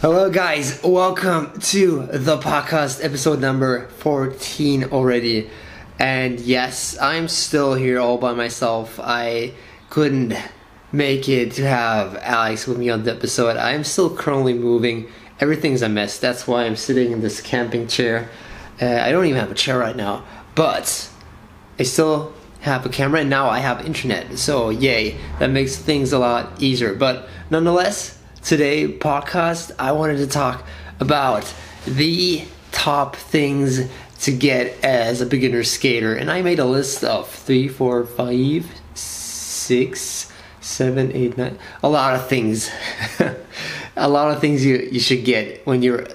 Hello, guys. Welcome to the podcast, episode number 14 already. And yes, I'm still here all by myself. I couldn't make it to have Alex with me on the episode. I'm still currently moving. Everything's a mess. That's why I'm sitting in this camping chair. Uh, I don't even have a chair right now, but I still have a camera and now I have internet. So, yay, that makes things a lot easier. But nonetheless, today podcast I wanted to talk about the top things to get as a beginner skater and I made a list of three, four, five, six, seven, eight, nine a lot of things. a lot of things you, you should get when you're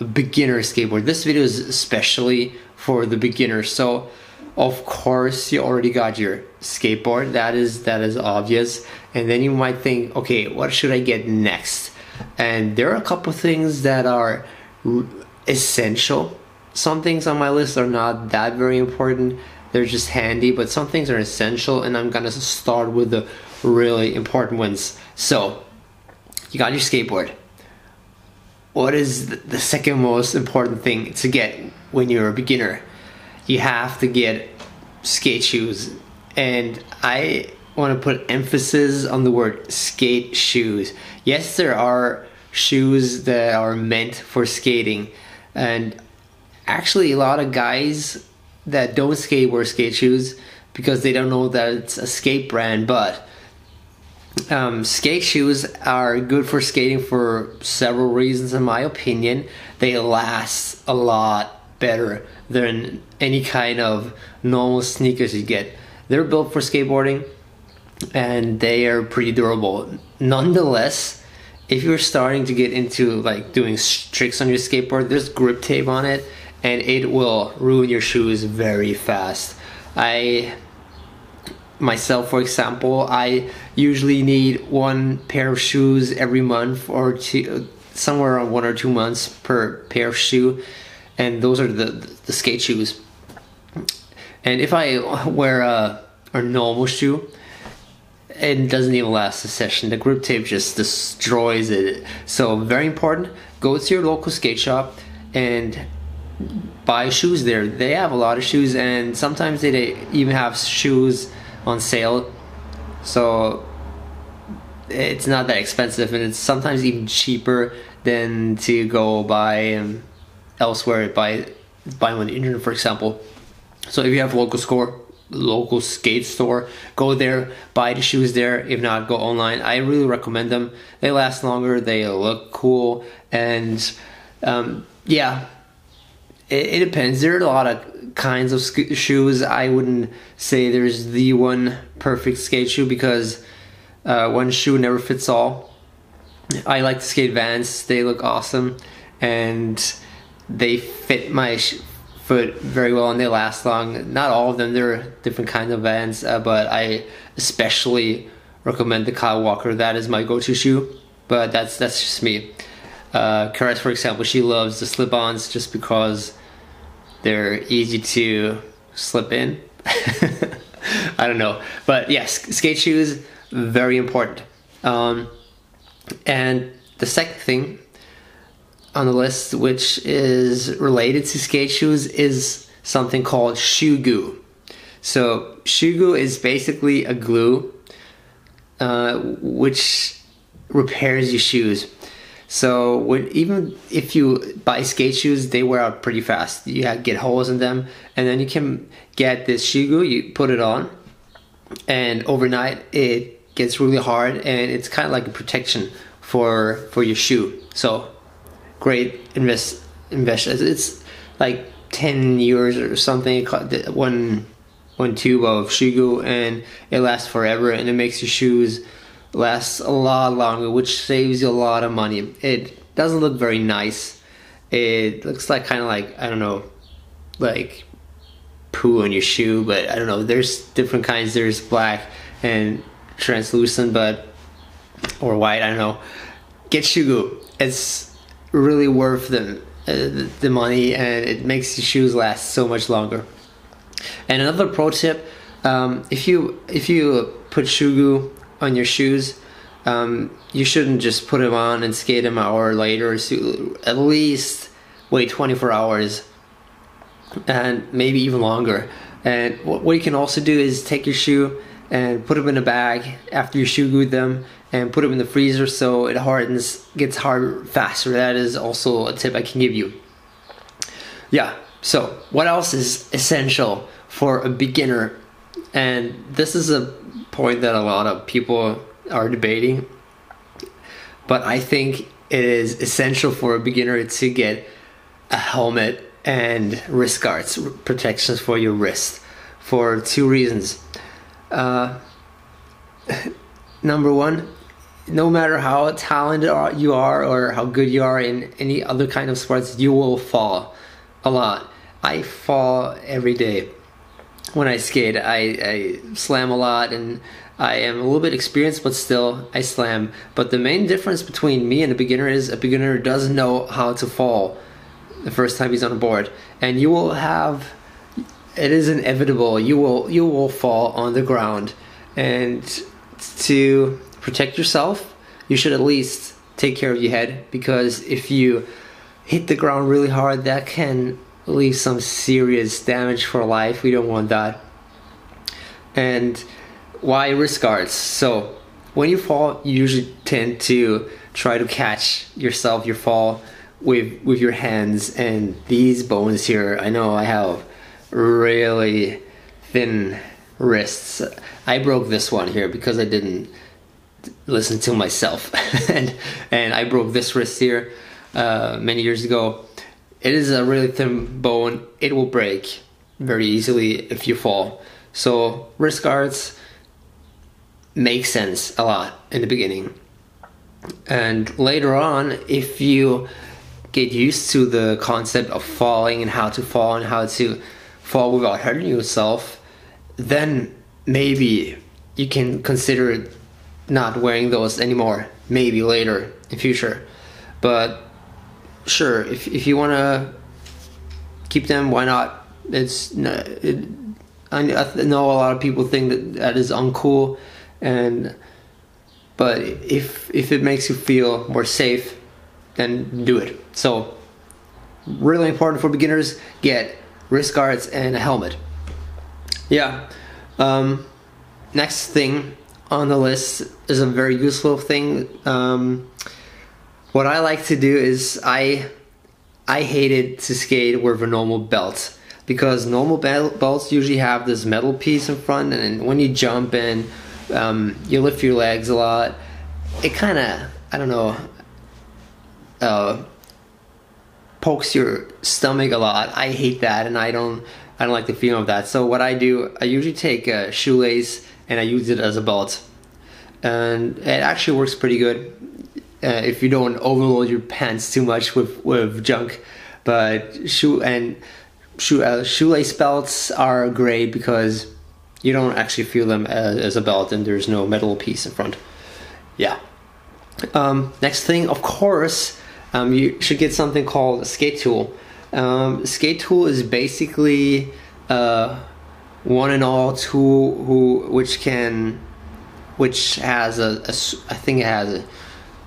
a beginner skateboard. This video is especially for the beginner. So of course you already got your skateboard. That is that is obvious. And then you might think okay what should i get next? And there are a couple things that are essential. Some things on my list are not that very important. They're just handy but some things are essential and i'm gonna start with the really important ones. So you got your skateboard. What is the second most important thing to get when you're a beginner you have to get skate shoes. And I want to put emphasis on the word skate shoes. Yes, there are shoes that are meant for skating. And actually, a lot of guys that don't skate wear skate shoes because they don't know that it's a skate brand. But um, skate shoes are good for skating for several reasons, in my opinion. They last a lot better than any kind of normal sneakers you get. They're built for skateboarding and they are pretty durable. Nonetheless, if you're starting to get into like doing tricks on your skateboard, there's grip tape on it and it will ruin your shoes very fast. I myself for example, I usually need one pair of shoes every month or two somewhere around one or two months per pair of shoe and those are the the skate shoes. And if I wear a, a normal shoe, it doesn't even last a session. The grip tape just destroys it. So very important. Go to your local skate shop and buy shoes there. They have a lot of shoes, and sometimes they even have shoes on sale. So it's not that expensive, and it's sometimes even cheaper than to go buy um, elsewhere by buying on the internet, for example. So if you have local store, local skate store, go there, buy the shoes there. If not, go online. I really recommend them. They last longer. They look cool, and um, yeah, it, it, depends. There are a lot of kinds of sk- shoes. I wouldn't say there's the one perfect skate shoe because uh, one shoe never fits all. I like the skate Vans. They look awesome, and they fit my sh- foot very well and they last long. Not all of them, there are different kinds of Vans, uh, but I especially recommend the Kyle Walker. That is my go-to shoe, but that's that's just me. Uh, Karis, for example, she loves the slip-ons just because they're easy to slip in. I don't know, but yes, skate shoes very important. Um, and the second thing on the list, which is related to skate shoes, is something called shoe goo. So shoe goo is basically a glue uh, which repairs your shoes. So when, even if you buy skate shoes, they wear out pretty fast. You get holes in them, and then you can get this shoe goo. You put it on, and overnight it gets really hard, and it's kind of like a protection for for your shoe. So great invest invest. It's like ten years or something. One one tube of shoe goo, and it lasts forever, and it makes your shoes last a lot longer, which saves you a lot of money. It doesn't look very nice. It looks like kind of like I don't know, like poo on your shoe, but I don't know. There's different kinds. There's black and translucent, but or white. I don't know. Get shoe goo. It's really worth the, uh, the money and it makes your shoes last so much longer. And another pro tip, um, if you if you put shoe goo on your shoes, um, you shouldn't just put them on and skate them an hour later. So at least wait 24 hours and maybe even longer. And what, what you can also do is take your shoe and put them in a bag after you shoe glued them and put them in the freezer so it hardens, gets hard faster. That is also a tip I can give you. Yeah, so what else is essential for a beginner? And this is a point that a lot of people are debating. But I think it is essential for a beginner to get a helmet and wrist guards, protections for your wrist, for two reasons. Uh, number one, no matter how talented you are or how good you are in any other kind of sports, you will fall a lot. I fall every day when I skate. I, I slam a lot and I am a little bit experienced, but still I slam. But the main difference between me and a beginner is a beginner doesn't know how to fall the first time he's on a board, and you will have. It is inevitable. You will you will fall on the ground, and to protect yourself, you should at least take care of your head because if you hit the ground really hard, that can leave some serious damage for life. We don't want that. And why wrist guards? So when you fall, you usually tend to try to catch yourself, your fall with with your hands and these bones here. I know I have really thin wrists. I broke this one here because I didn't listen to myself, and and I broke this wrist here uh, many years ago. It is a really thin bone. It will break very easily if you fall. So wrist guards make sense a lot in the beginning. And later on, if you get used to the concept of falling and how to fall and how to fall without hurting yourself, then maybe you can consider not wearing those anymore. Maybe later in future. But sure, if, if you want to keep them, why not? It's it, I know a lot of people think that that is uncool and but if if it makes you feel more safe then do it so really important for beginners get wrist guards and a helmet yeah um, next thing on the list is a very useful thing um, what i like to do is i i hated to skate with a normal belt because normal belts usually have this metal piece in front and when you jump and um, you lift your legs a lot. It kind of, I don't know, uh, pokes your stomach a lot. I hate that, and I don't, I don't like the feeling of that. So what I do, I usually take a shoelace and I use it as a belt, and it actually works pretty good. Uh, if you don't overload your pants too much with with junk, but shoe and shoe uh, shoelace belts are great because you don't actually feel them as, as a belt and there's no metal piece in front. Yeah. Um, next thing, of course, um, you should get something called a skate tool. Um, skate tool is basically uh, one and all tool who which can which has a, a I think it has a,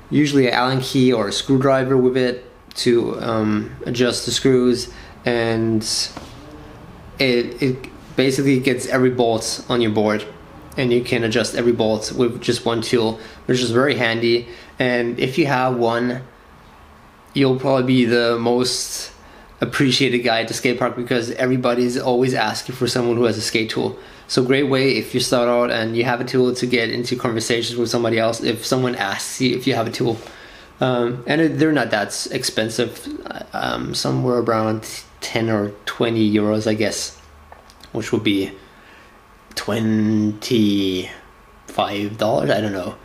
usually an Allen key or a screwdriver with it to um, adjust the screws. And it, it basically gets every bolt on your board. And you can adjust every bolt with just one tool which is very handy. And if you have one you'll probably be the most appreciated guy at the skate park because everybody's always asking for someone who has a skate tool so great way if you start out and you have a tool to get into conversations with somebody else if someone asks you if you have a tool um, and they're not that expensive um, somewhere around 10 or 20 euros i guess which would be twenty five dollars. I don't know.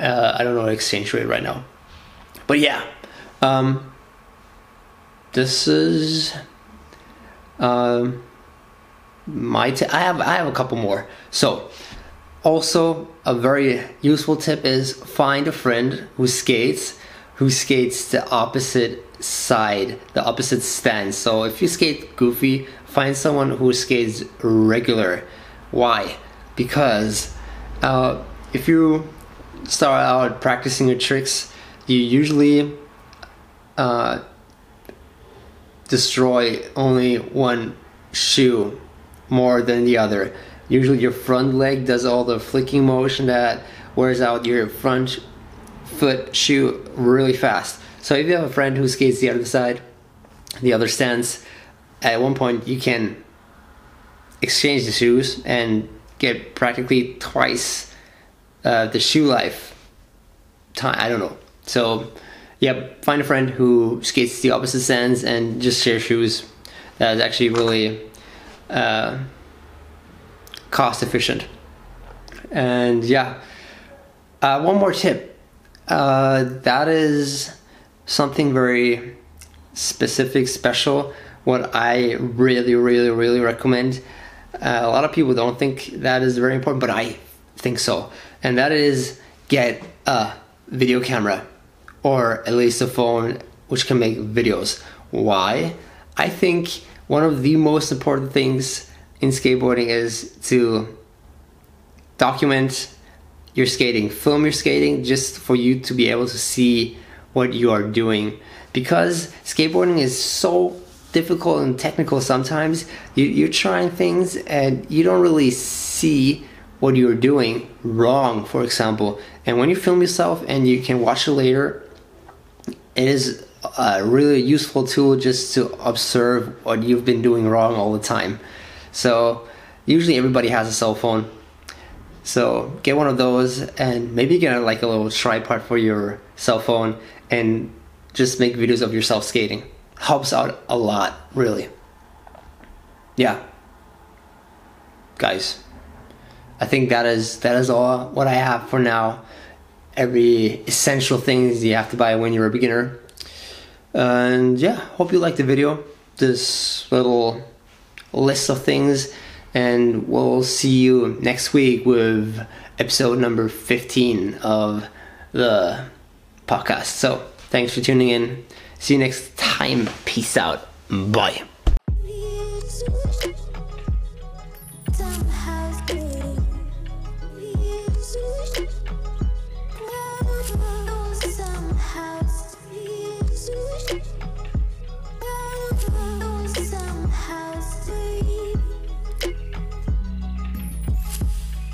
Uh, I don't know exchange rate right now, but yeah, um, this is um, my. T- I have I have a couple more. So, also a very useful tip is find a friend who skates who skates the opposite side, the opposite stance. So if you skate goofy, find someone who skates regular. Why? Because uh, if you start out practicing your tricks, you usually uh, destroy only one shoe more than the other. Usually, your front leg does all the flicking motion that wears out your front foot shoe really fast. So, if you have a friend who skates the other side, the other stance, at one point you can exchange the shoes and get practically twice uh, the shoe life time. I don't know. So, yeah, find a friend who skates the opposite stance and just share shoes. That is actually really uh, cost efficient. And yeah, uh, one more tip. Uh, that is something very specific, special. What I really, really, really recommend. Uh, a lot of people don't think that is very important, but I think so. And that is get a video camera or at least a phone which can make videos. Why? I think one of the most important things in skateboarding is to document your skating, film your skating just for you to be able to see what you are doing. Because skateboarding is so difficult and technical sometimes, you, you're trying things and you don't really see what you're doing wrong, for example. And when you film yourself and you can watch it later, it is a really useful tool just to observe what you've been doing wrong all the time. So usually everybody has a cell phone. So get one of those and maybe get like a little tripod for your cell phone and just make videos of yourself skating. Helps out a lot, really. Yeah. Guys, I think that is that is all what I have for now. Every essential things you have to buy when you're a beginner. And yeah, hope you liked the video. This little list of things. And we'll see you next week with episode number 15 of the podcast. So thanks for tuning in. See you next time. Peace out. Bye.